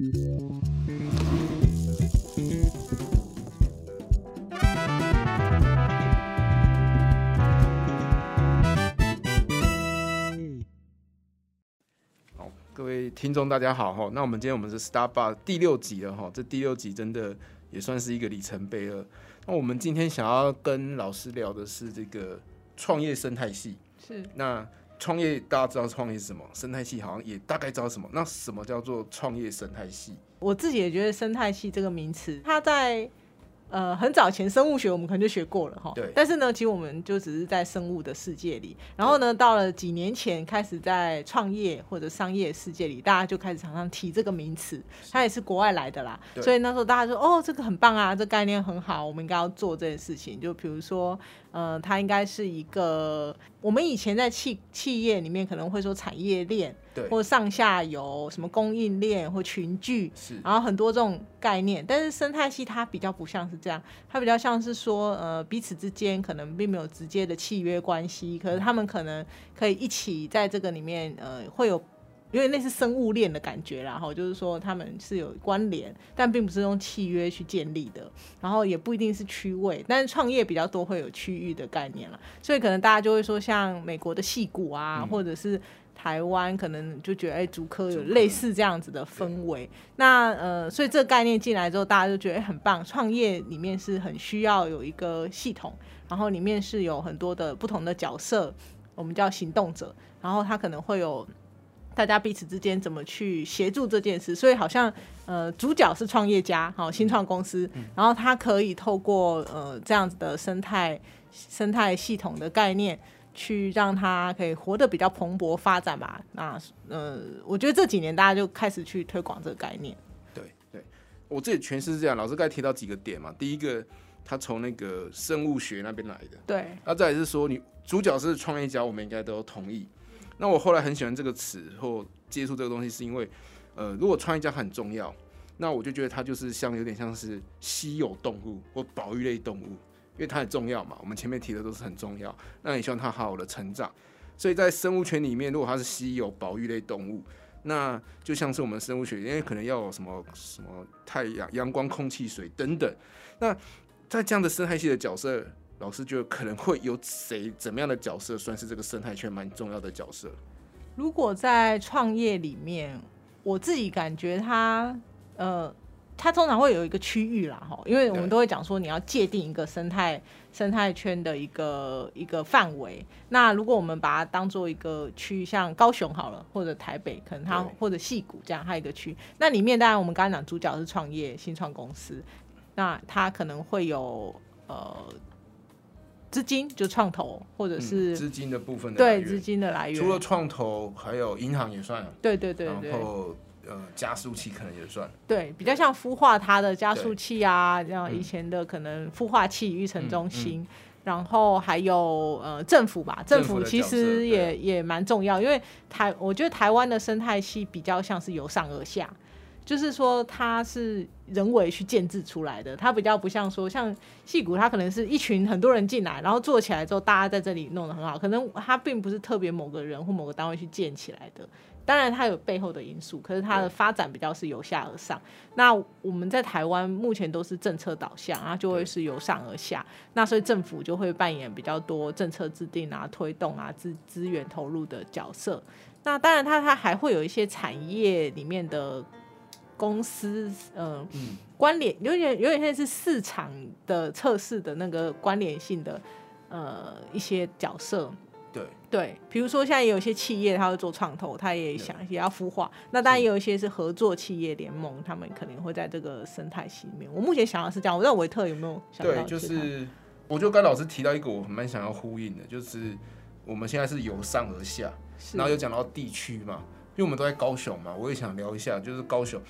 好，各位听众大家好哈。那我们今天我们是 Star Bar 第六集了哈，这第六集真的也算是一个里程碑了。那我们今天想要跟老师聊的是这个创业生态系。是那创业大家知道创业是什么，生态系好像也大概知道什么。那什么叫做创业生态系？我自己也觉得生态系这个名词，它在呃很早前生物学我们可能就学过了哈。对但是呢，其实我们就只是在生物的世界里，然后呢，到了几年前开始在创业或者商业世界里，大家就开始常常提这个名词，它也是国外来的啦。所以那时候大家说，哦，这个很棒啊，这概念很好，我们应该要做这件事情。就比如说，呃，它应该是一个我们以前在企企业里面可能会说产业链，对，或上下游什么供应链或群聚，是。然后很多这种概念，但是生态系它比较不像是这样，它比较像是说，呃，彼此之间可能并没有直接的契约关系，可是他们可能可以一起在这个里面，呃，会有有点类似生物链的感觉啦，然后就是说他们是有关联，但并不是用契约去建立的，然后也不一定是区位，但是创业比较多会有区域的概念了，所以可能大家就会说，像美国的戏骨啊，嗯或者是。台湾可能就觉得，哎、竹科有类似这样子的氛围。那呃，所以这个概念进来之后，大家就觉得、哎很棒。创业里面是很需要有一个系统，然后里面是有很多的不同的角色，我们叫行动者，然后他可能会有大家彼此之间怎么去协助这件事。所以好像呃，主角是创业家，好新创公司，然后他可以透过呃这样子的生态生态系统的概念。去让他可以活得比较蓬勃发展吧。那呃，我觉得这几年大家就开始去推广这个概念。对对，我自己诠释是这样。老师刚才提到几个点嘛，第一个他从那个生物学那边来的，对，那再来是说你主角是创业家，我们应该都同意。那我后来很喜欢这个词或接触这个东西，是因为呃，如果创业家很重要，那我就觉得它就是像有点像是稀有动物或保育类动物，因为它很重要嘛。我们前面提的都是很重要，那也希望它好好的成长。所以在生物圈里面，如果它是稀有保育类动物，那就像是我们生物学，因为可能要有什么什么太阳、阳光、空气、水等等。那在这样的生态系的角色，老师觉得可能会有谁怎么样的角色算是这个生态圈蛮重要的角色？如果在创业里面，我自己感觉它呃。它通常会有一个区域啦，哈，因为我们都会讲说你要界定一个生态生态圈的一个一个范围。那如果我们把它当做一个区，像高雄好了，或者台北，可能它或者戏谷这样，它有一个区。那里面当然我们刚刚讲主角是创业新创公司，那它可能会有呃资金就创投，或者嗯是、资金的部分的对资金的来源。除了创投，还有银行也算，对对对对。然后呃加速器可能也算，对，比较像孵化它的加速器啊，这样嗯以前的可能孵化器、育成中嗯心。然后还有呃政府吧，政政府府其实也也蛮重要，因为台我觉得台湾的生态系比较像是由上而下，就是说它是人为去建制出来的，它比较不像说像戏骨，它可能是一群很多人进来，然后做起来之后，大家在这里弄得很好，可能它并不是特别某个人或某个单位去建起来的。当然，它有背后的因素，可是它的发展比较是由下而上。那我们在台湾目前都是政策导向，然后就会是由上而下。那所以政府就会扮演比较多政策制定啊、推动啊、资资源投入的角色。那当然它，它还会有一些产业里面的公司，呃，嗯关联有点有点像是市场的测试的那个关联性的呃一些角色。对对，比如说现在有一些企业，他会做创投，他也想也要孵化。那当然也有一些是合作企业联盟，他们可能会在这个生态系里面。我目前想的是这样，我不知道维特有没有想到对，就是我就跟老师提到一个我蛮想要呼应的，就是我们现在是由上而下，是然后有讲到地区嘛，因为我们都在高雄嘛，我也想聊一下，就是高雄。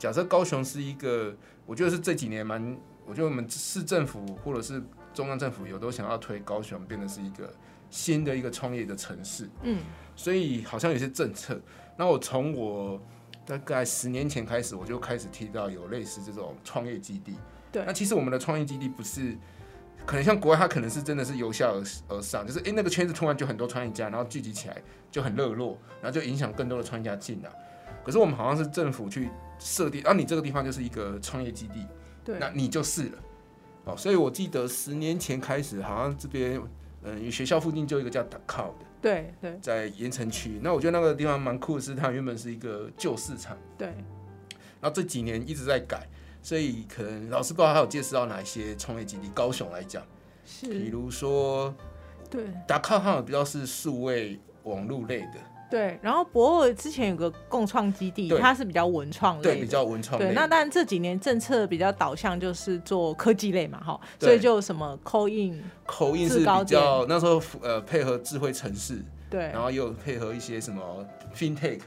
假设高雄是一个，我觉得是这几年蛮，我觉得我们市政府或者是中央政府有都想要推高雄变得是一个新的一个创业的城市，嗯所以好像有些政策。那我从我大概十年前开始，我就开始提到有类似这种创业基地。对那其实我们的创业基地不是，可能像国外，它可能是真的是由下而而上，就是诶、那个圈子突然就很多创业家，然后聚集起来就很热络，然后就影响更多的创业家进来。可是我们好像是政府去设定，啊，你这个地方就是一个创业基地，对，那你就是了。哦，所以我记得十年前开始，好像这边，嗯，学校附近就有一个叫 c o 的，对对。在盐城区。那我觉得那个地方蛮酷的是，它原本是一个旧市场，对，然后这几年一直在改，所以可能老师不知道还有介绍到哪一些创业基地。高雄来讲，是。比，如说对。C o 好像比较是数位网络类的，对。然后博尔之前有个共创基地，它是比较文创类对，比较文创类对，那当然这几年政策比较导向就是做科技类嘛，哈，所以就什么 coin，coin 是比较那时候呃配合智慧城市，对然后又有配合一些什么 FinTech，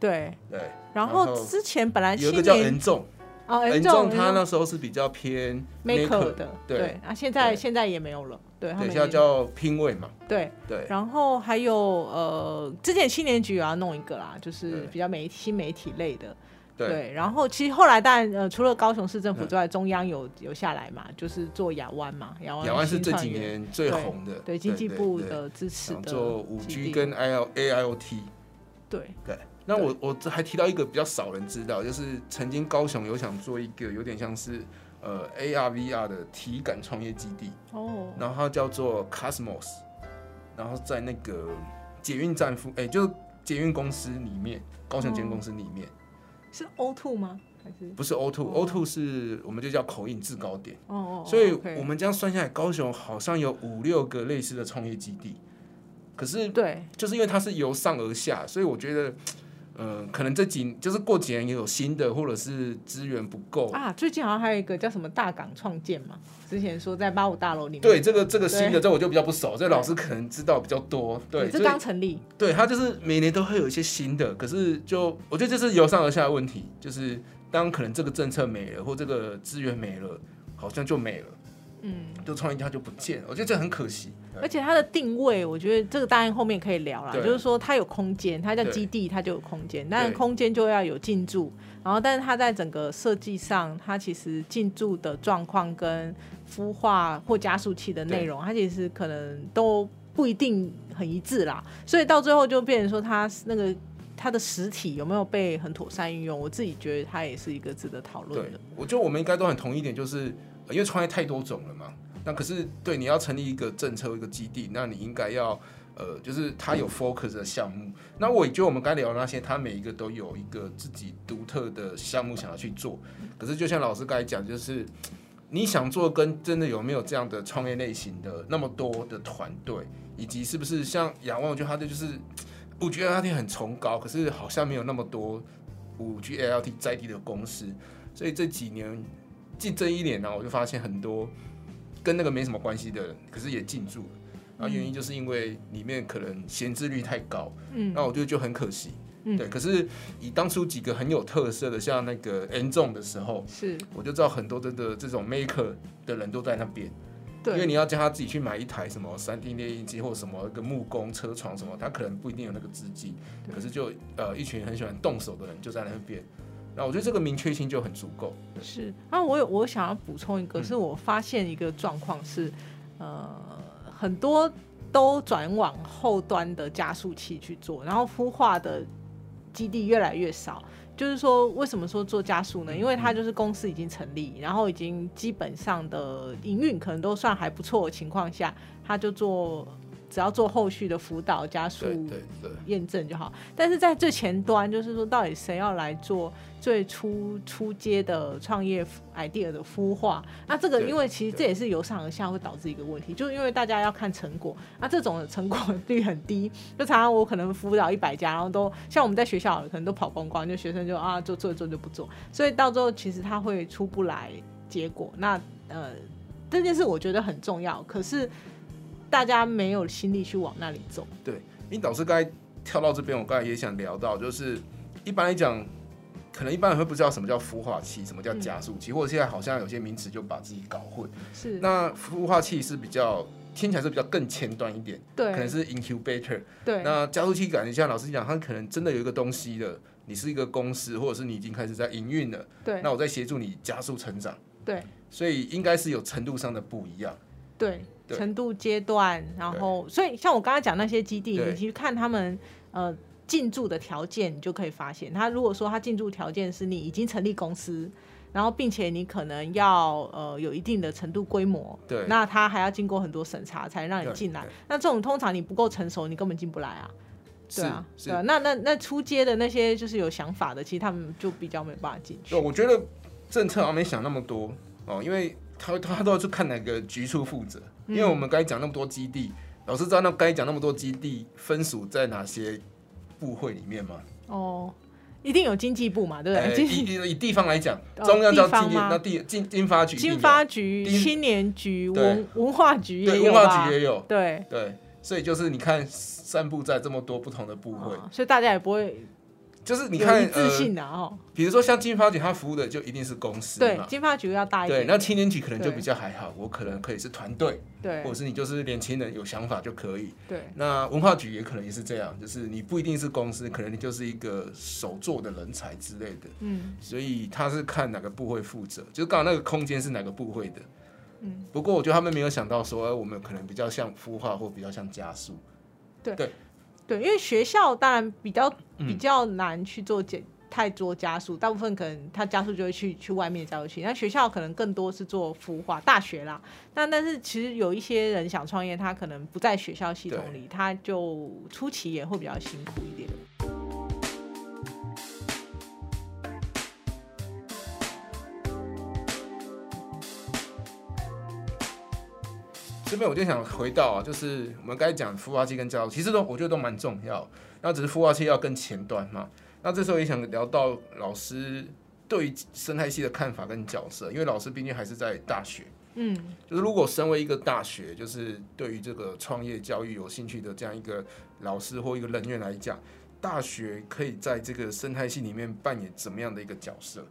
对。对，然然后后之前本来有一个叫新年 N 重哦，N 重他那时候是比较偏 maker 的，对对，啊现在现在也没有了，对他对，们也现在叫拼位嘛，对，对，然后还有呃，之前青年局也要弄一个啦，就是比较媒新媒体类的，对，然后其实后来当然呃，除了高雄市政府嗯之外，中央有有下来嘛，就是做亚湾嘛，亚湾亚湾是这几年最红的，对经济部的支持的做五 G 跟 I L A I O T，对。对。那我我这还提到一个比较少人知道，就是曾经高雄有想做一个有点像是呃 A R V R 的体感创业基地，哦。然后它叫做 Cosmos，然后在那个捷运站附，哎、就是捷运公司里面，高雄捷运公司里面，是 O two 吗？还是？不是 O two，O、哦。Two 是我们就叫口音制高点，哦哦，所以我们这样算下来，高雄好像有五六个类似的创业基地，可是对。就是因为它是由上而下，所以我觉得。嗯，可能这几就是过几年也有新的，或者是资源不够。啊，最近好像还有一个叫什么大港创建嘛，之前说在八五大楼里面，对这个这个新的，这我就比较不熟，这老师可能知道比较多。对，这刚成立，对，它就是每年都会有一些新的，可是就我觉得这是由上而下的问题，就是当可能这个政策没了，或这个资源没了，好像就没了，嗯。就创业家就不见了，我觉得这很可惜。而且它的定位，我觉得这个当然后面可以聊啦，对就是说它有空间，它叫基地，它就有空间，但是空间就要有进驻，然后但是它在整个设计上，它其实进驻的状况跟孵化或加速器的内容，它其实可能都不一定很一致啦，所以到最后就变成说它那个。它的实体有没有被很妥善运用？我自己觉得它也是一个值得讨论的。，我觉得我们应该都很同意一点，就是呃因为创业太多种了嘛，那可是对你要成立一个政策一个基地，那你应该要呃，就是他有 focus 的项目。那我也觉得我们刚聊那些，他每一个都有一个自己独特的项目想要去做。可是就像老师刚才讲，就是你想做跟真的有没有这样的创业类型的那么多的团队，以及是不是像仰望，我觉得它的就是五 G LT 很崇高，可是好像没有那么多五 G LT 在地的公司，所以这几年近这一年呢、我就发现很多跟那个没什么关系的人，可是也进驻了。啊，原因就是因为里面可能闲置率太高，嗯，那我觉得就很可惜。嗯对，可是以当初几个很有特色的，像那个 N 重的时候，是我就知道很多真的这种 maker 的人都在那边，因为你要叫他自己去买一台什么三 D 列印机或什么一个木工车床什么，他可能不一定有那个资金，对可是就呃一群很喜欢动手的人就在那边，那我觉得这个明确性就很足够。是，那我有我想要补充一个，嗯是我发现一个状况是，呃，很多都转往后端的加速器去做，然后孵化的基地越来越少。就是说，为什么说做加速呢？因为它就是公司已经成立，然后已经基本上的营运可能都算还不错的情况下，它就做只要做后续的辅导加速验证就好。但是在最前端，就是说到底谁要来做最初初阶的创业 idea 的孵化？那这个因为其实这也是由上而下会导致一个问题，就是因为大家要看成果，那这种的成果率很低，就常常我可能辅导一百家，然后都像我们在学校可能都跑光光，就学生就啊做做一做就不做，所以到最后其实他会出不来结果。那呃这件事我觉得很重要，可是大家没有心力去往那里走。对因为导师刚才跳到这边，我刚才也想聊到，就是一般来讲，可能一般人会不知道什么叫孵化器，什么叫加速器，或者现在好像有些名词就把自己搞混。是，那孵化器是比较听起来是比较更前端一点，对，可能是 incubator。对，那加速器感觉像老师讲，它可能真的有一个东西的，你是一个公司，或者是你已经开始在营运了，对那我在协助你加速成长，对所以应该是有程度上的不一样。对程度阶段，然后所以像我刚刚讲那些基地，你去看他们呃进驻的条件，你就可以发现，他如果说他进驻条件是你已经成立公司，然后并且你可能要呃有一定的程度规模，对。那他还要经过很多审查才能让你对进来。那这种通常你不够成熟，你根本进不来啊。对啊，是。对啊，那那那出街的那些就是有想法的，其实他们就比较没办法进去。对，。我觉得政策好像没想那么多哦，因为他他都要去看哪个局处负责，因为我们刚才讲那么多基地，老师知道那刚才讲那么多基地分属在哪些部会里面吗？哦，一定有经济部嘛，对不呃对？经以地方来讲，哦中央叫经济，那地经经发局经发局、青年局、文文化局也对文化局也有，对，对，所以就是你看散布在这么多不同的部会，哦所以大家也不会就是你看呃，的哦。比如说像金发局，它服务的就一定是公司对，金。发局要大一对，点。那青年局可能就比较还好，我可能可以是团队，对或者是你就是年轻人有想法就可以。对那文化局也可能也是这样，就是你不一定是公司，可能你就是一个手做的人才之类的，嗯所以他是看哪个部会负责，就是刚好那个空间是哪个部会的。嗯，不过我觉得他们没有想到说，呃我们可能比较像孵化或比较像加速。对，因为学校当然比较嗯比较难去做减。太多加速，大部分可能他加速就会去去外面加速器，那学校可能更多是做孵化，大学啦。那但是其实有一些人想创业，他可能不在学校系统里，他就初期也会比较辛苦一点。这边我就想回到啊，就是我们刚才讲孵化器跟教育，其实都我觉得都蛮重要。那只是孵化器要更前端嘛。那这时候也想聊到老师对于生态系的看法跟角色，因为老师毕竟还是在大学。嗯，就是如果身为一个大学，就是对于这个创业教育有兴趣的这样一个老师或一个人员来讲，大学可以在这个生态系里面扮演怎么样的一个角色？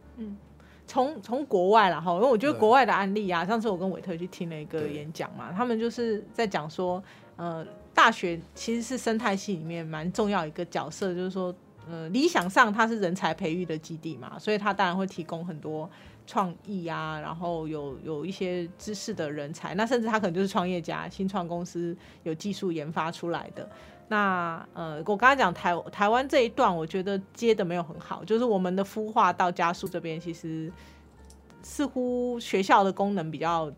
从从国外啦哈，因为我觉得对。国外的案例啊，上次我跟韦特去听了一个演讲嘛，他们就是在讲说，呃，大学其实是生态系里面蛮重要一个角色，就是说，呃，理想上它是人才培育的基地嘛，所以它当然会提供很多创意啊，然后有有一些知识的人才，那甚至他可能就是创业家、新创公司有技术研发出来的。那呃，我刚才讲台台湾这一段，我觉得接的没有很好，就是我们的孵化到加速这边，其实似乎学校的功能比较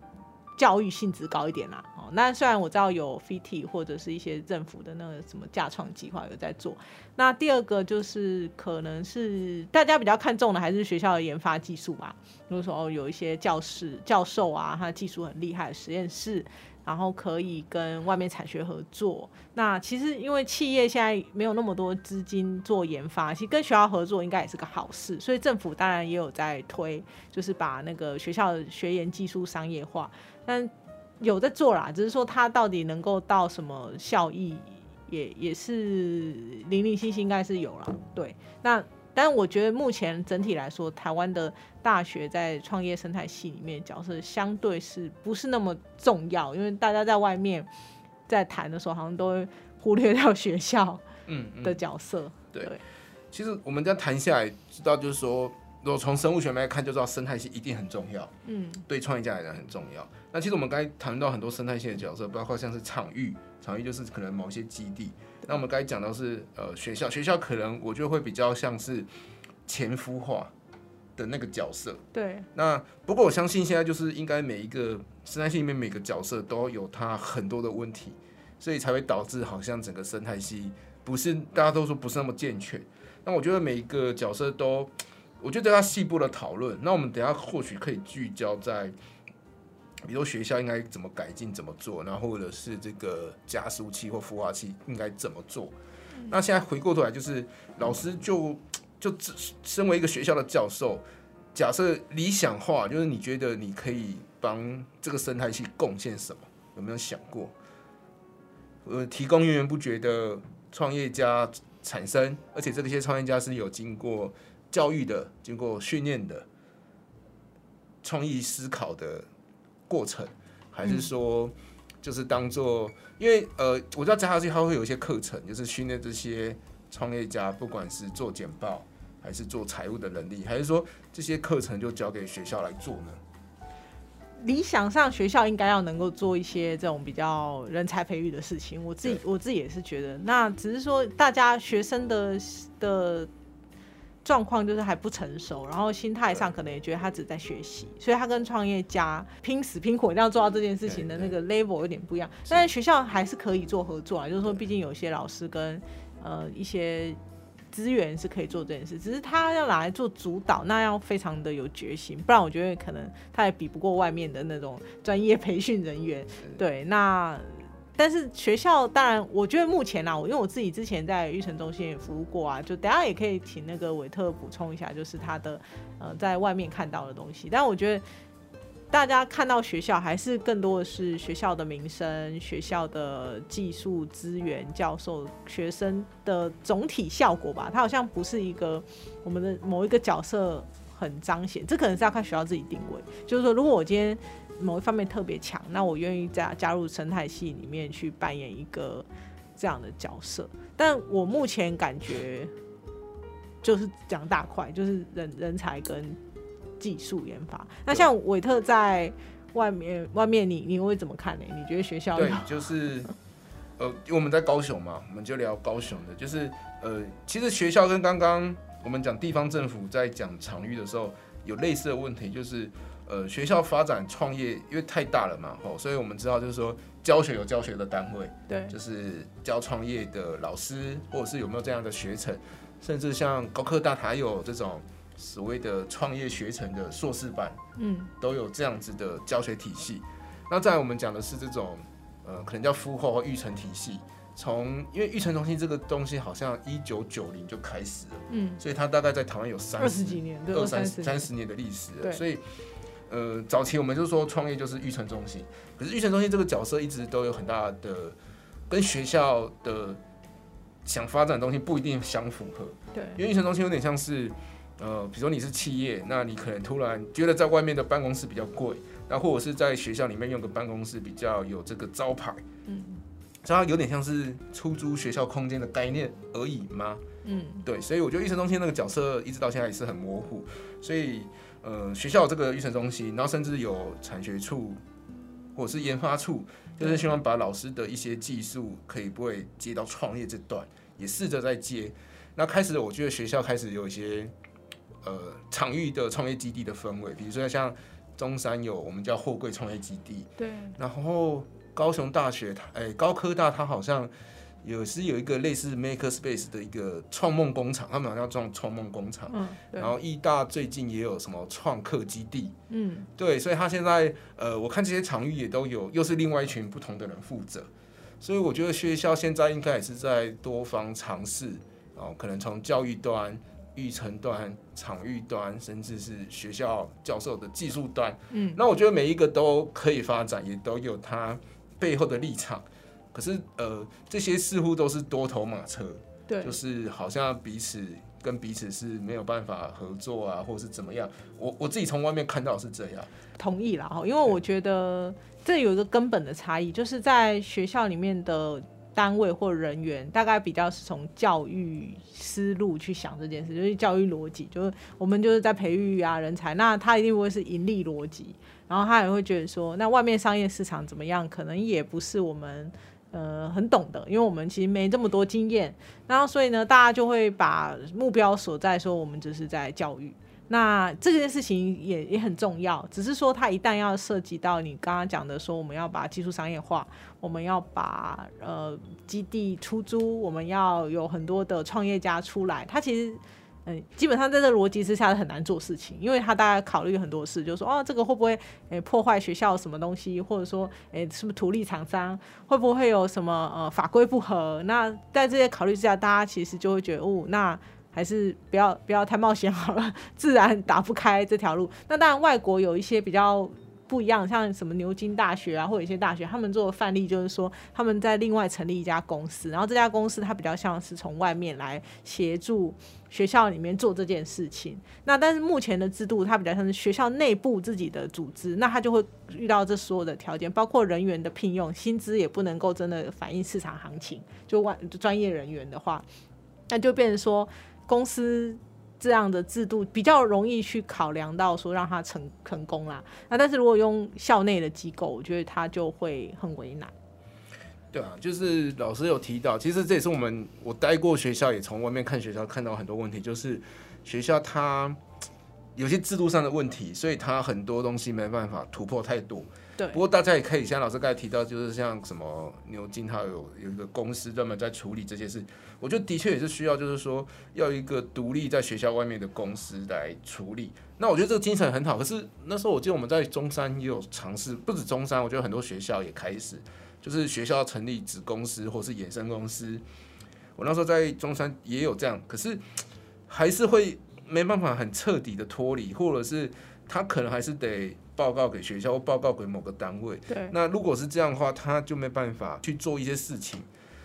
教育性质高一点啦。哦，那虽然我知道有 FT 或者是一些政府的那个什么架创计划有在做，那第二个就是可能是大家比较看重的还是学校的研发技术吧。比如说，有一些教室教授啊，他技术很厉害实验室。然后可以跟外面产学合作。那其实因为企业现在没有那么多资金做研发，其实跟学校合作应该也是个好事。所以政府当然也有在推，就是把那个学校的学研技术商业化，但有在做啦，只是说它到底能够到什么效益，也也是零零星星应该是有了。对，那。但我觉得目前整体来说，台湾的大学在创业生态系里面角色相对是不是那么重要？因为大家在外面在谈的时候，好像都会忽略掉学校嗯，嗯的角色。对对其实我们这样谈下来，知道就是说，如果从生物学来看，就知道生态系一定很重要，嗯对创业家来讲很重要。那其实我们刚才谈到很多生态系的角色，包括像是场域，场域就是可能某些基地。那我们刚才讲到是呃学校，学校可能我觉得会比较像是前孵化的那个角色。对，那不过我相信现在就是应该每一个生态系里面每个角色都有它很多的问题，所以才会导致好像整个生态系不是大家都说不是那么健全。那我觉得每一个角色都，我觉得它细部的讨论，那我们等下或许可以聚焦在，比如说学校应该怎么改进、怎么做，然后或者是这个加速器或孵化器应该怎么做。那现在回过头来，就是老师就就自身为一个学校的教授，假设理想化，就是你觉得你可以帮这个生态系贡献什么？有没有想过？呃，提供源源不绝的创业家产生，而且这些创业家是有经过教育的、经过训练的、创意思考的过程，还是说就是当做？因为呃，我知道加速器它会有一些课程，就是训练这些创业家，不管是做简报还是做财务的能力，还是说这些课程就交给学校来做呢？理想上学校应该要能够做一些这种比较人才培育的事情。我自己我自己也是觉得，那只是说大家学生的的状况就是还不成熟，然后心态上可能也觉得他只在学习，所以他跟创业家拼死拼活一定要做到这件事情的那个 level 有点不一样。但是学校还是可以做合作啊，就是说毕竟有些老师跟呃一些。资源是可以做这件事，只是他要拿来做主导，那要非常的有决心，不然我觉得可能他也比不过外面的那种专业培训人员。对，那但是学校当然，我觉得目前啊，我因为我自己之前在育成中心也服务过啊，就等下也可以请那个韦特补充一下，就是他的呃在外面看到的东西。但我觉得。大家看到学校还是更多的是学校的名声、学校的技术资源、教授、学生的总体效果吧。它好像不是一个我们的某一个角色很彰显，这可能是要看学校自己定位。就是说，如果我今天某一方面特别强，那我愿意加加入生态系里面去扮演一个这样的角色。但我目前感觉就是讲大块，就是人人才跟。技术研发，那像韦特在外面，外面你你会怎么看呢？你觉得学校对，就是呃，我们在高雄嘛，我们就聊高雄的，就是呃，其实学校跟刚刚我们讲地方政府在讲场域的时候有类似的问题，就是呃，学校发展创业因为太大了嘛，吼，所以我们知道就是说教学有教学的单位，对，就是教创业的老师，或者是有没有这样的学程，甚至像高科大还有这种。所谓的创业学程的硕士班，嗯，都有这样子的教学体系。那在我们讲的是这种，呃，可能叫孵化或育成体系。从因为育成中心这个东西好像一九九零就开始了，嗯，所以它大概在台湾有三十几年，二三三十年的历史。所以，呃，早期我们就说创业就是育成中心，可是育成中心这个角色一直都有很大的跟学校的想发展的东西不一定相符合。对，因为育成中心有点像是。呃，比如说你是企业，那你可能突然觉得在外面的办公室比较贵，那或者是在学校里面用个办公室比较有这个招牌，嗯，所以它有点像是出租学校空间的概念而已吗？嗯，对，所以我觉得育成中心那个角色一直到现在也是很模糊，所以呃，学校这个育成中心，然后甚至有产学处或者是研发处，就是希望把老师的一些技术可以不会接到创业这段，也试着在接。那开始我觉得学校开始有一些。呃，场域的创业基地的氛围，比如说像中山有我们叫货柜创业基地，对。然后高雄大学，哎，高科大它好像有是有一个类似 Maker Space 的一个创梦工厂，他们好像叫创梦工厂。嗯。然后艺大最近也有什么创客基地，嗯，对。所以他现在呃，我看这些场域也都有，又是另外一群不同的人负责。所以我觉得学校现在应该也是在多方尝试，哦，可能从教育端。育成端、场域端，甚至是学校教授的技术端，嗯，那我觉得每一个都可以发展，也都有它背后的立场。可是，呃，这些似乎都是多头马车，对，就是好像彼此跟彼此是没有办法合作啊，或者是怎么样。我我自己从外面看到是这样，同意啦哈，因为我觉得这有一个根本的差异，就是在学校里面的。单位或人员大概比较是从教育思路去想这件事，就是教育逻辑，就是我们就是在培育啊人才，那他一定不会是盈利逻辑，然后他也会觉得说，那外面商业市场怎么样，可能也不是我们呃很懂的，因为我们其实没这么多经验，然后所以呢，大家就会把目标所在说，我们只是在教育。那这件事情也也很重要，只是说它一旦要涉及到你刚刚讲的，说我们要把技术商业化，我们要把呃基地出租，我们要有很多的创业家出来，它其实嗯基本上在这逻辑之下是很难做事情，因为他大概考虑很多事，就是说哦这个会不会诶破坏学校什么东西，或者说诶是不是图利厂商会不会有什么呃法规不合？那在这些考虑之下，大家其实就会觉得哦那。还是不要不要太冒险好了，自然打不开这条路。那当然，外国有一些比较不一样，像什么牛津大学啊，或者一些大学，他们做的范例就是说，他们在另外成立一家公司，然后这家公司它比较像是从外面来协助学校里面做这件事情。那但是目前的制度，它比较像是学校内部自己的组织，那它就会遇到这所有的条件，包括人员的聘用，薪资也不能够真的反映市场行情。就外专业人员的话，那就变成说。公司这样的制度比较容易去考量到说让他成成功啦。那但是如果用校内的机构，我觉得他就会很为难。对啊，就是老师有提到，其实这也是我们我待过学校，也从外面看学校看到很多问题，就是学校它有些制度上的问题，所以它很多东西没办法突破太多。不过大家也可以像老师刚才提到，就是像什么牛津，它有有一个公司专门在处理这些事。我觉得的确也是需要，就是说要一个独立在学校外面的公司来处理。那我觉得这个精神很好。可是那时候我记得我们在中山也有尝试，不止中山，我觉得很多学校也开始，就是学校成立子公司或是衍生公司。我那时候在中山也有这样，可是还是会没办法很彻底的脱离，或者是他可能还是得。报告给学校或报告给某个单位。对。那如果是这样的话，他就没办法去做一些事情。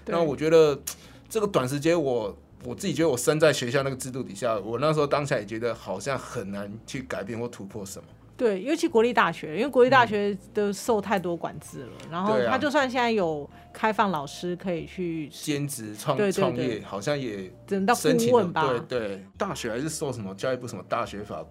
那我觉得这个短时间，我我自己觉得我身在学校那个制度底下，我那时候当下也觉得好像很难去改变或突破什么。对，尤其国立大学，因为国立大学都受太多管制了。然后他就算现在有开放老师可以去兼职创创业，好像也只能到顾问吧。对对，大学还是受什么教育部什么大学法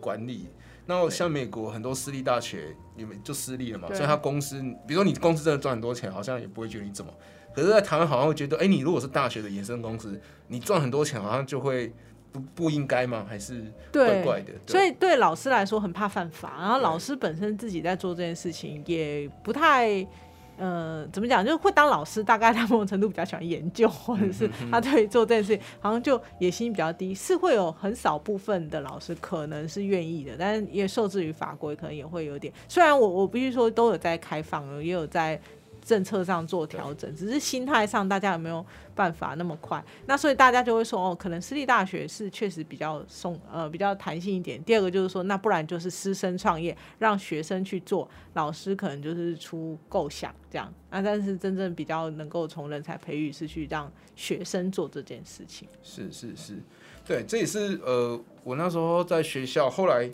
管理。那像美国很多私立大学，你们就私立了嘛，所以他公司，比如说你公司真的赚很多钱，好像也不会觉得你怎么。可是，在台湾好像会觉得，哎，你如果是大学的衍生公司，你赚很多钱，好像就会不不应该吗？还是怪怪的？所以对老师来说很怕犯法，然后老师本身自己在做这件事情也不太。呃，怎么讲？就是会当老师，大概他某种程度比较喜欢研究，或者是他对做这件事情好像就野心比较低，是会有很少部分的老师可能是愿意的，但是也受制于法规，可能也会有点。虽然我我必须说都有在开放，也有在。政策上做调整，只是心态上大家有没有办法那么快？那所以大家就会说，哦，可能私立大学是确实比较松，呃，比较弹性一点。第二个就是说，那不然就是师生创业，让学生去做，老师可能就是出构想这样。那但是真正比较能够从人才培育是去让学生做这件事情。是是是，对，这也是呃，我那时候在学校，后来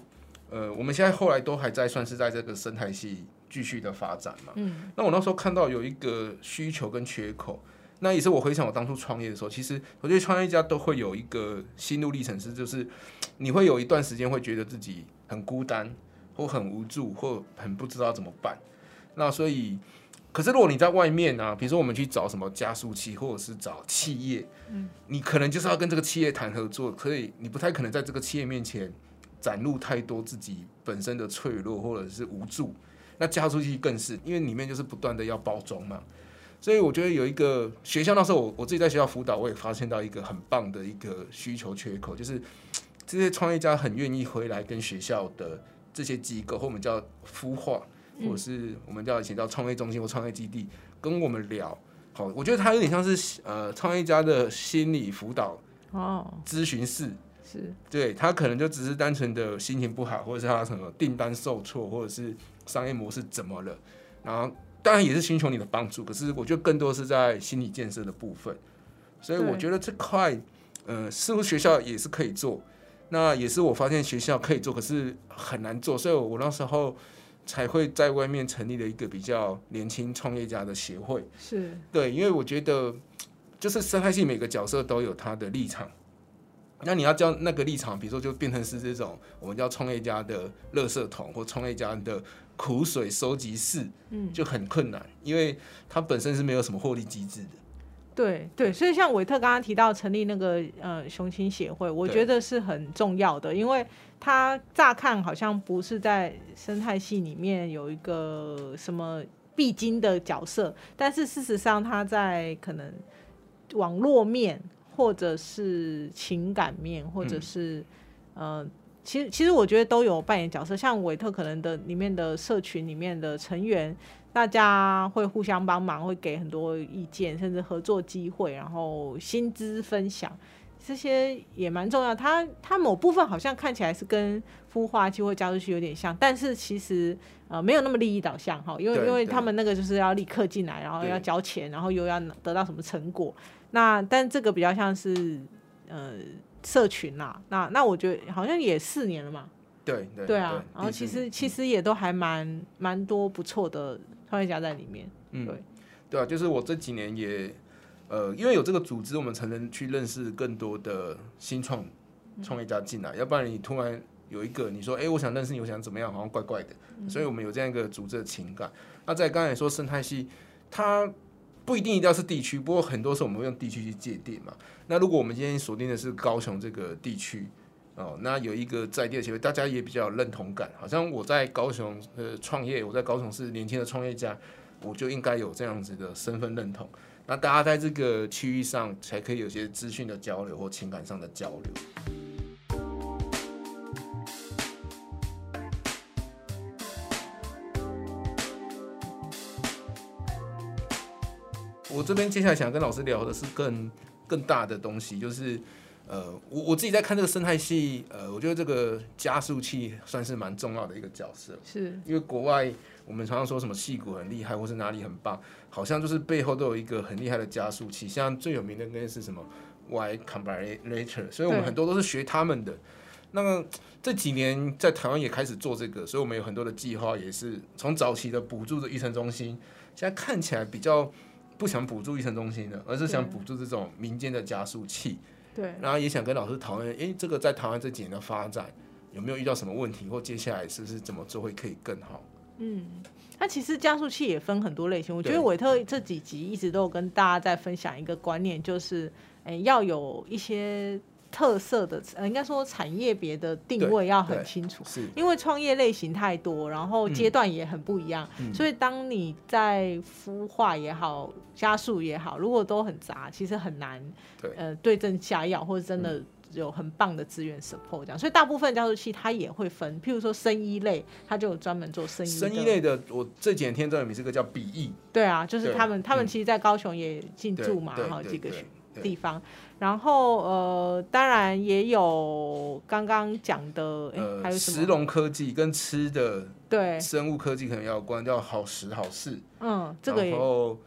呃，我们现在后来都还在算是在这个生态系。继续的发展嘛，嗯，那我那时候看到有一个需求跟缺口，那也是我回想我当初创业的时候，其实我觉得创业家都会有一个心路历程是，就是你会有一段时间会觉得自己很孤单，或很无助，或很不知道怎么办。那所以，可是如果你在外面啊，比如说我们去找什么加速器，或者是找企业，嗯，你可能就是要跟这个企业谈合作，所以你不太可能在这个企业面前展露太多自己本身的脆弱或者是无助。那加出去更是，因为里面就是不断的要包装嘛，所以我觉得有一个学校那时候我我自己在学校辅导，我也发现到一个很棒的一个需求缺口，就是这些创业家很愿意回来跟学校的这些机构，或我们叫孵化，或者是我们叫以前叫创业中心或创业基地，跟我们聊。好，我觉得他有点像是呃创业家的心理辅导哦咨询室。是，对他可能就只是单纯的心情不好，或者是他什么订单受挫，或者是商业模式怎么了，然后当然也是寻求你的帮助，可是我觉得更多是在心理建设的部分，所以我觉得这块，呃，似乎学校也是可以做，那也是我发现学校可以做，可是很难做，所以我那时候才会在外面成立了一个比较年轻创业家的协会，是对，因为我觉得就是生态系每个角色都有他的立场。那你要叫那个立场，比如说就变成是这种我们叫创业家的垃圾桶或创业家的苦水收集室，嗯，就很困难，因为它本身是没有什么获利机制的。对对，所以像韦特刚刚提到成立那个呃雄心协会，我觉得是很重要的，因为它乍看好像不是在生态系里面有一个什么必经的角色，但是事实上它在可能网络面。或者是情感面，或者是，呃，其实其实我觉得都有扮演角色。像维特可能的里面的社群里面的成员，大家会互相帮忙，会给很多意见，甚至合作机会，然后薪资分享，这些也蛮重要。它它某部分好像看起来是跟孵化器或加速器有点像，但是其实呃没有那么利益导向哈，因为因为他们那个就是要立刻进来，然后要交钱，然后又要得到什么成果。那但这个比较像是呃社群啦，那那我觉得好像也四年了嘛，对对对啊，然后其实其实也都还蛮蛮多不错的创业家在里面，嗯，对对啊，就是我这几年也呃因为有这个组织，我们才能去认识更多的新创创业家进来，要不然你突然有一个你说，哎、我想认识你，我想怎么样，好像怪怪的。所以我们有这样一个组织的情感。那在刚才说生态系，它不一定一定要是地区，不过很多时候我们会用地区去界定嘛。那如果我们今天锁定的是高雄这个地区。哦，那有一个在地的协会，大家也比较有认同感，好像我在高雄呃创业，我在高雄是年轻的创业家，我就应该有这样子的身份认同。那大家在这个区域上才可以有些资讯的交流或情感上的交流。我这边接下来想跟老师聊的是更更大的东西，就是呃，我我自己在看这个生态系，呃，我觉得这个加速器算是蛮重要的一个角色。是因为国外我们常常说什么戏骨很厉害，或是哪里很棒，好像就是背后都有一个很厉害的加速器。像最有名的应该是什么 Y Combinator，所以我们很多都是学他们的。那么这几年在台湾也开始做这个，所以我们有很多的计划，也是从早期的补助的育成中心，现在看起来比较不想补助医生中心的，而是想补助这种民间的加速器。对，然后也想跟老师讨论，诶，这个在台湾这几年的发展有没有遇到什么问题，或接下来是不是怎么做会可以更好？嗯，那其实加速器也分很多类型。我觉得韦特这几集一直都有跟大家在分享一个观念，就是，哎、要有一些特色的，呃，应该说产业别的定位要很清楚。是。因为创业类型太多，然后阶段也很不一样，嗯。所以当你在孵化也好、加速也好，如果都很杂，其实很难对。嗯呃对症下药，或者真的有很棒的资源 support 这样。所以大部分加速器它也会分，譬如说生医类，它就有专门做生医生医的类的，我这几天听到有名是个叫比翼，对啊，就是他们，他们嗯。其实，在高雄也进对驻嘛，对对对好几个地方。然后呃，当然也有刚刚讲的，哎、呃，还有什么？石龙科技跟吃的对，生物科技可能要有关，叫好食好事。嗯，这个也然后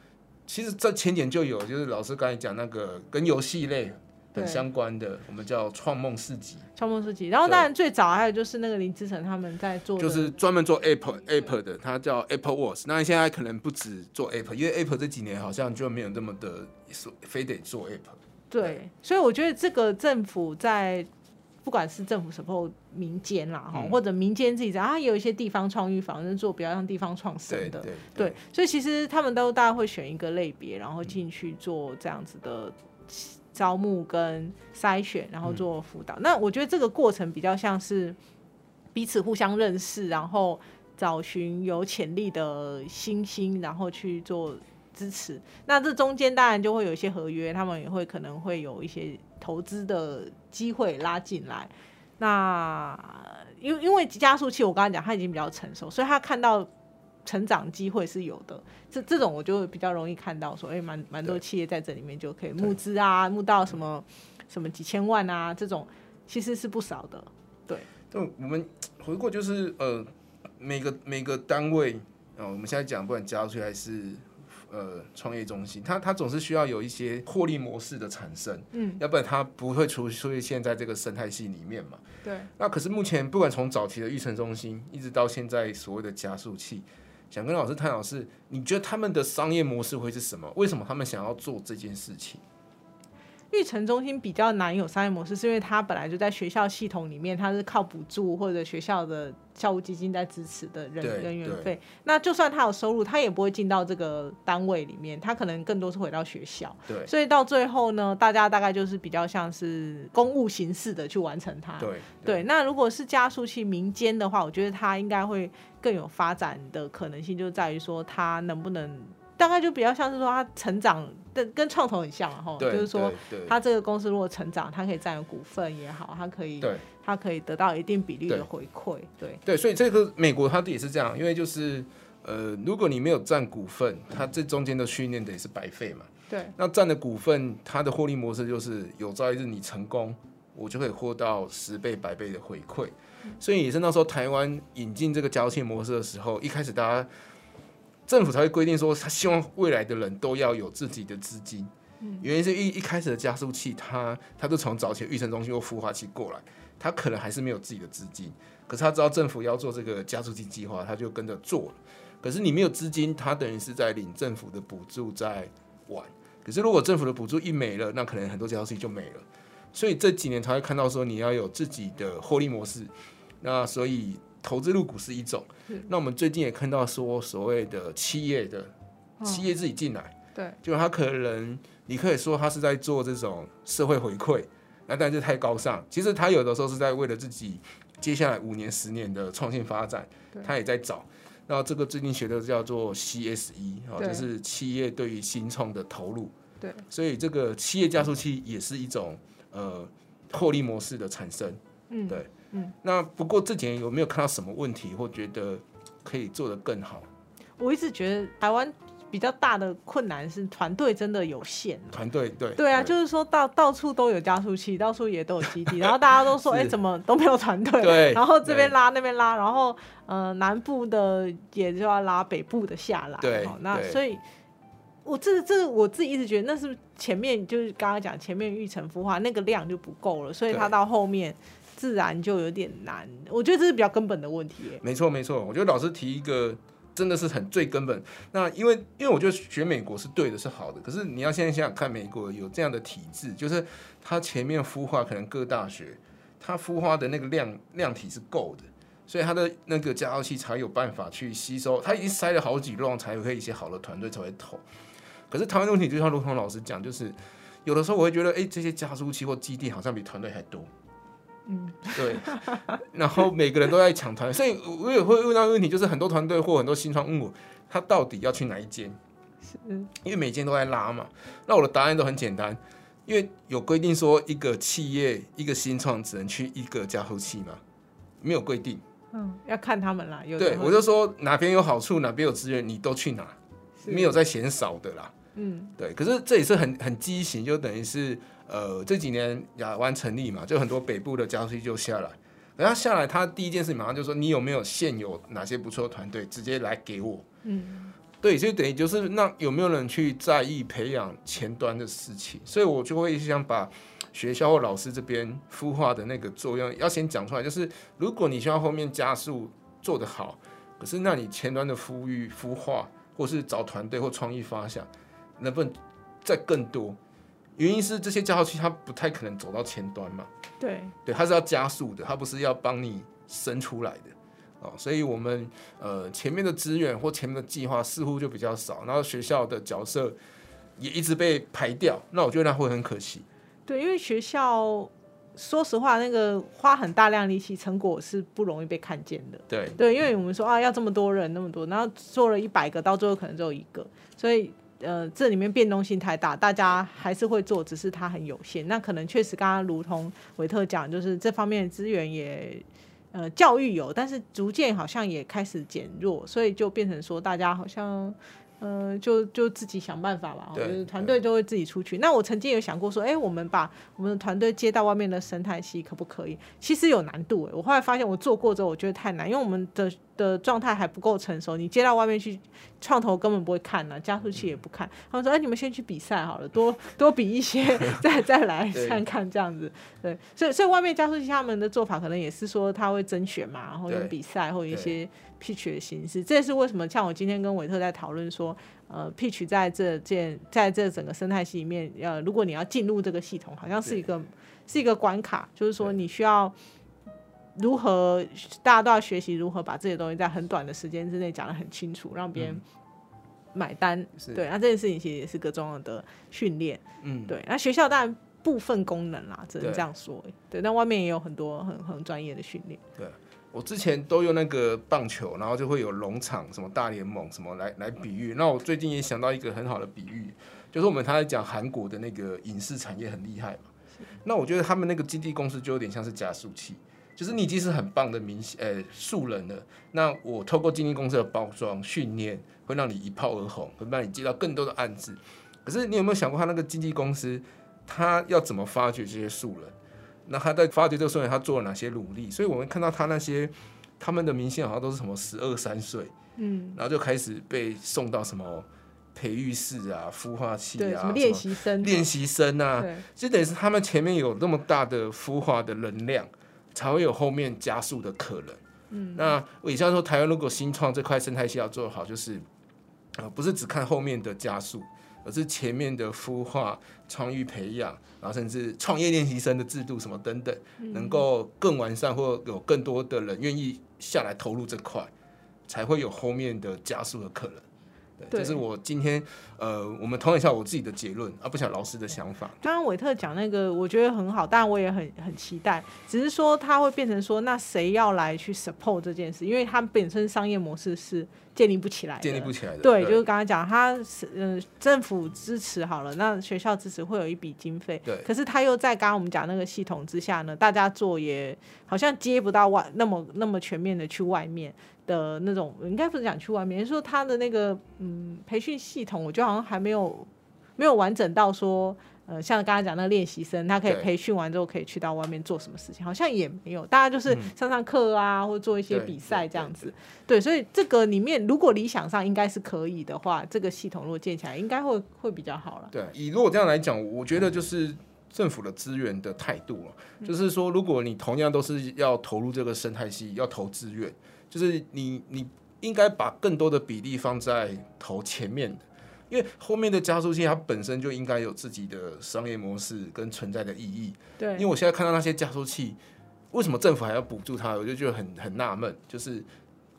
其实，这前年就有，就是老师刚才讲那个跟游戏类很相关的，我们叫创梦市集，创梦世纪。然后当然最早还有就是那个林志成他们在做，就是专门做 Apple Apple 的，它叫 Apple Watch。那现在可能不止做 Apple，因为 Apple 这几年好像就没有那么的说非得做 Apple。对，所以我觉得这个政府在不管是政府 support 民间啦，哈、嗯。或者民间自己在，啊，也有一些地方创意房是做比较像地方创生的，对对。对，所以其实他们都大概会选一个类别，然后进去做这样子的招募跟筛选，然后做辅导。那我觉得这个过程比较像是彼此互相认识，然后找寻有潜力的新星，然后去做支持。那这中间当然就会有一些合约，他们也会可能会有一些投资的机会拉进来。那因为因为加速器，我刚才讲它已经比较成熟，所以他看到成长机会是有的。这这种我就会比较容易看到说，哎、蛮蛮多企业在这里面就可以募资啊，募到什么什么几千万啊，这种其实是不少的。对，那我们 回过就是呃，每个每个单位啊、呃我们现在讲不管加速器还是呃创业中心，它它总是需要有一些获利模式的产生，嗯，要不然它不会出出现在这个生态系里面嘛。对。那可是目前不管从早期的育成中心，一直到现在所谓的加速器，想跟老师探讨是，你觉得他们的商业模式会是什么？为什么他们想要做这件事情？育成中心比较难有商业模式，是因为它本来就在学校系统里面，它是靠补助或者学校的校务基金在支持的人对人员费。那就算他有收入，他也不会进到这个单位里面，他可能更多是回到学校。对所以到最后呢，大家大概就是比较像是公务形式的去完成它。对对，那如果是加速器民间的话，我觉得它应该会更有发展的可能性，就在于说它能不能，大概就比较像是说它成长的跟创投很像啊，哈，就是说对对。它这个公司如果成长，它可以占有股份也好，它可以对。它可以得到一定比例的回馈，对。对，所以这个美国它也是这样，因为就是呃，如果你没有占股份，它这中间的训练等也是白费嘛。对。那占的股份，它的获利模式就是有朝一日你成功，我就可以获到十倍、百倍的回馈。所以也是那时候台湾引进这个交切模式的时候，一开始大家政府才会规定说，他希望未来的人都要有自己的资金。原因是一一开始的加速器，它它就从早期的育成中心或孵化器过来，它可能还是没有自己的资金，可是他知道政府要做这个加速器计划，他就跟着做了。可是你没有资金，他等于是在领政府的补助在玩。可是如果政府的补助一没了，那可能很多加速器就没了。所以这几年才会看到说你要有自己的获利模式。那所以投资入股是一种，那我们最近也看到说所谓的企业的企业自己进来，对，就他可能你可以说他是在做这种社会回馈，那但是太高尚，其实他有的时候是在为了自己接下来五年十年的创新发展，他也在找。那这个最近学的叫做 CSE 啊，就是企业对于新创的投入。对，所以这个企业加速器也是一种呃获利模式的产生。嗯，对，嗯。那不过这几年有没有看到什么问题，或觉得可以做得更好？我一直觉得台湾比较大的困难是团队真的有限。团队对对啊，就是说到到处都有加速器，到处也都有基地，然后大家都说，哎，怎么都没有团队？对。然后这边拉那边拉，然后呃南部的也就要拉北部的下来。对。那所以。我这这我自己一直觉得那是前面就是刚刚讲前面育成孵化那个量就不够了，所以它到后面自然就有点难。我觉得这是比较根本的问题。没错没错，我觉得老师提一个真的是很最根本。那因为因为我觉得学美国是对的，是好的。可是你要现在想想看，美国有这样的体制，就是它前面孵化可能各大学它孵化的那个量量体是够的，所以它的那个加速器才有办法去吸收。它已经塞了好几浪，才会一些好的团队才会投。可是台湾问题就像卢彤老师讲，就是有的时候我会觉得，哎，这些加速器或基地好像比团队还多。嗯，对。然后每个人都在抢团，所以我也会问到问题，就是很多团队或很多新创问我，他到底要去哪一间？是，因为每间都在拉嘛。那我的答案都很简单，因为有规定说一个企业一个新创只能去一个加速器嘛，没有规定。嗯，要看他们啦。有对，我就说哪边有好处，哪边有资源，你都去哪，没有在嫌少的啦。嗯，对，可是这也是很很畸形，就等于是呃这几年亚湾成立嘛，就很多北部的加速器就下来，然后下来他第一件事马上就说你有没有现有哪些不错的团队，直接来给我。嗯，对，所以等于就是那有没有人去在意培养前端的事情，所以我就会想把学校或老师这边孵化的那个作用要先讲出来，就是如果你需要后面加速做得好，可是那你前端的孵育孵化或是找团队或创意发想。能不能再更多？原因是这些加速器它不太可能走到前端嘛。对，对，它是要加速的，它不是要帮你生出来的哦。所以，我们呃前面的资源或前面的计划似乎就比较少，然后学校的角色也一直被排掉。那我觉得那会很可惜。对，因为学校说实话，那个花很大量力气，成果是不容易被看见的。对，对，因为我们说啊，要这么多人，那么多，然后做了一百个，到最后可能只有一个，所以。呃，这里面变动性太大，大家还是会做，只是它很有限。那可能确实，刚刚如同维特讲，就是这方面的资源也，呃，教育有，但是逐渐好像也开始减弱，所以就变成说，大家好像。嗯，就就自己想办法吧。就是团队就会自己出去。那我曾经有想过说，哎，我们把我们的团队接到外面的生态系，可不可以？其实有难度哎。我后来发现，我做过之后，我觉得太难，因为我们的的状态还不够成熟。你接到外面去，创投根本不会看呢，加速器也不看。他们说，哎，你们先去比赛好了，多多比一些，再再来看看这样子。对，所以所以外面加速器他们的做法，可能也是说他会甄选嘛，然后用比赛或一些。Pitch 的形式，这也是为什么像我今天跟韦特在讨论说，呃，pitch 在这件在这整个生态系里面，呃，如果你要进入这个系统，好像是一个是一个关卡，就是说你需要如何大家都要学习如何把这些东西在很短的时间之内讲得很清楚，让别人买单。对，那这件事情其实也是个重要的训练。嗯，对。那学校当然部分功能啦，只能这样说。对，但外面也有很多很很专业的训练。对。我之前都用那个棒球，然后就会有农场、什么大联盟什么来来比喻。那我最近也想到一个很好的比喻，就是我们他在讲韩国的那个影视产业很厉害嘛。那我觉得他们那个经纪公司就有点像是加速器，就是你已经是很棒的明星呃素人了，那我透过经纪公司的包装训练，会让你一炮而红，会让你接到更多的案子。可是你有没有想过，他那个经纪公司他要怎么发掘这些素人？那他在发掘这个瞬间，他做了哪些努力？所以我们看到他那些他们的明星好像都是什么十二三岁，嗯，然后就开始被送到什么培育室啊、孵化器啊、什么练习生、练习生啊，就等于是他们前面有那么大的孵化的能量，才会有后面加速的可能。嗯，那我以前说台湾如果新创这块生态系要做好，就是呃不是只看后面的加速，而是前面的孵化、创意培养，然后甚至创业练习生的制度什么等等，能够更完善，或有更多的人愿意下来投入这块，才会有后面的加速的可能。对，这是我今天呃，我们讨论一下我自己的结论，而不想老师的想法。刚刚韦特讲那个，我觉得很好，当然我也很很期待，只是说他会变成说，那谁要来去 support 这件事？因为他本身商业模式是建立不起来的，建立不起来的。对，就是刚刚讲，他是嗯，政府支持好了，那学校支持会有一笔经费，对。可是他又在刚刚我们讲那个系统之下呢，大家做也好像接不到外那么那么全面的去外面。的那种，应该不是讲去外面，说他的那个嗯培训系统，我觉得好像还没有没有完整到说，呃，像刚才讲那个练习生，他可以培训完之后可以去到外面做什么事情，好像也没有，大家就是上上课啊，或做一些比赛这样子。对，所以这个里面如果理想上应该是可以的话，这个系统如果建起来，应该会会比较好了。对，以如果这样来讲，我觉得就是政府的资源的态度了，就是说，如果你同样都是要投入这个生态系，要投资源。就是你，你应该把更多的比例放在投前面的，因为后面的加速器它本身就应该有自己的商业模式跟存在的意义。对，因为我现在看到那些加速器，为什么政府还要补助它？我就觉得很很纳闷，就是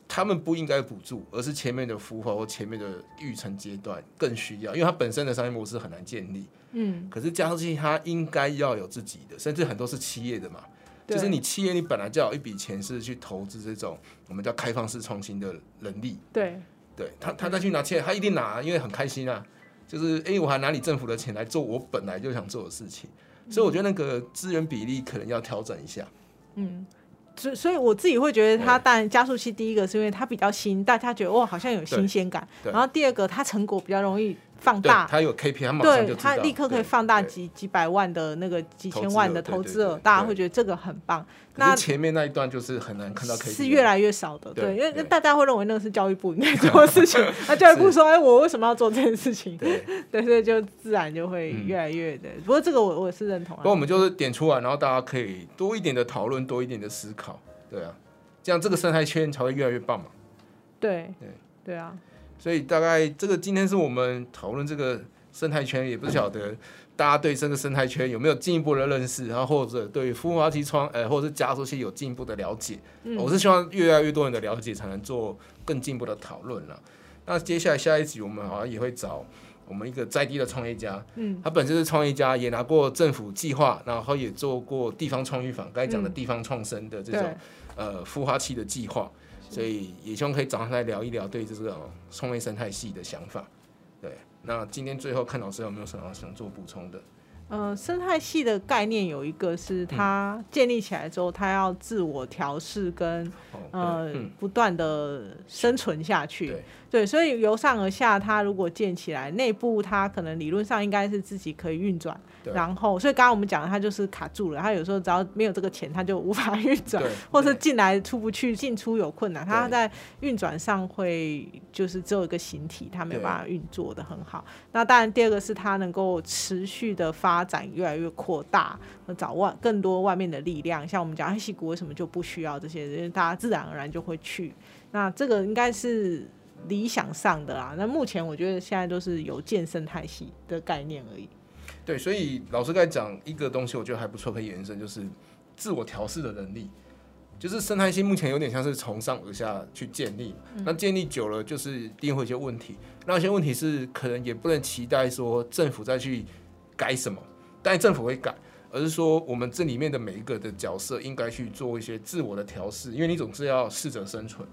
他们不应该补助，而是前面的孵化或前面的育成阶段更需要，因为它本身的商业模式很难建立。嗯，可是加速器它应该要有自己的，甚至很多是企业的嘛。就是你企业，你本来就有一笔钱是去投资这种我们叫开放式创新的能力。对，对他他再去拿钱，他一定拿，因为很开心啊。就是哎，我还拿你政府的钱来做我本来就想做的事情，所以我觉得那个资源比例可能要调整一下。嗯，所所以我自己会觉得，它当然加速器第一个是因为它比较新，大家觉得哇好像有新鲜感。然后第二个，它成果比较容易。放大，他有 KPI，他马上就他立刻可以放大几几百万的那个几千万的投资额，大家会觉得这个很棒。那前面那一段就是很难看到 KPI，是越来越少的，对，因为大家会认为那个是教育部应该做的事情，那教育部说，哎，我为什么要做这件事情？对，所以就自然就会越来越的。不过这个我我是认同。不过我们就是点出来，然后大家可以多一点的讨论，多一点的思考，对啊，这样这个生态圈才会越来越棒嘛。对对对啊。所以大概这个今天是我们讨论这个生态圈，也不晓得大家对这个生态圈有没有进一步的认识，然后或者对孵化器窗，呃，或者是加速器有进一步的了解。我是希望越来越多人的了解，才能做更进一步的讨论了。那接下来下一集我们好像也会找我们一个在地的创业家，嗯，他本身是创业家，也拿过政府计划，然后也做过地方创育坊，刚才讲的地方创生的这种呃孵化器的计划。所以也希望可以找他来聊一聊对这个创业生态系的想法。对，那今天最后看老师有没有什么想做补充的？呃，生态系的概念有一个是它建立起来之后，它要自我调试跟呃不断的生存下去。对，所以由上而下，它如果建起来，内部它可能理论上应该是自己可以运转。然后，所以刚刚我们讲的，它就是卡住了。它有时候只要没有这个钱，它就无法 运转，或者进来出不去，进出有困难。它在运转上会就是只有一个形体，它没有办法运作的很好。那当然，第二个是它能够持续的发展，越来越扩大，找外更多外面的力量。像我们讲黑溪谷为什么就不需要这些，因为大家自然而然就会去。那这个应该是。理想上的啦，那目前我觉得现在都是有建生态系的概念而已。对，所以老师在讲一个东西，我觉得还不错，可以延伸，就是自我调试的能力。就是生态系目前有点像是从上而下去建立，那建立久了，就是一定会有些问题。那些问题是可能也不能期待说政府再去改什么，但政府会改，而是说我们这里面的每一个的角色应该去做一些自我的调试，因为你总是要适者生存。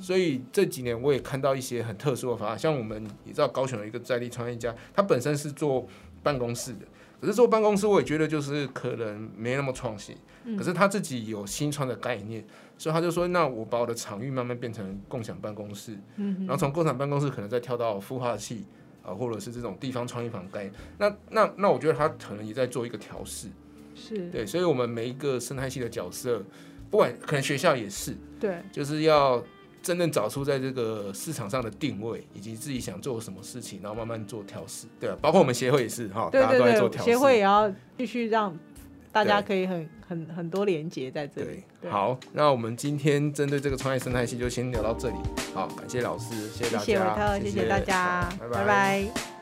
所以这几年我也看到一些很特殊的方案，像我们也知道高雄有一个在地创业家，他本身是做办公室的，可是做办公室我也觉得就是可能没那么创新，可是他自己有新创的概念，所以他就说，那我把我的场域慢慢变成共享办公室，然后从共享办公室可能再跳到孵化器啊，或者是这种地方创意房概念，那那那我觉得他可能也在做一个调试，是。对，所以我们每一个生态系的角色，不管可能学校也是，对，就是要。真正找出在这个市场上的定位，以及自己想做什么事情，然后慢慢做调试，对啊，包括我们协会也是哈，大家都在做调试。协会也要继续让大家可以很很很多连接在这里。好，那我们今天针对这个创业生态系就先聊到这里。好，感谢老师，谢谢大家，谢谢维特，谢谢大家，拜拜。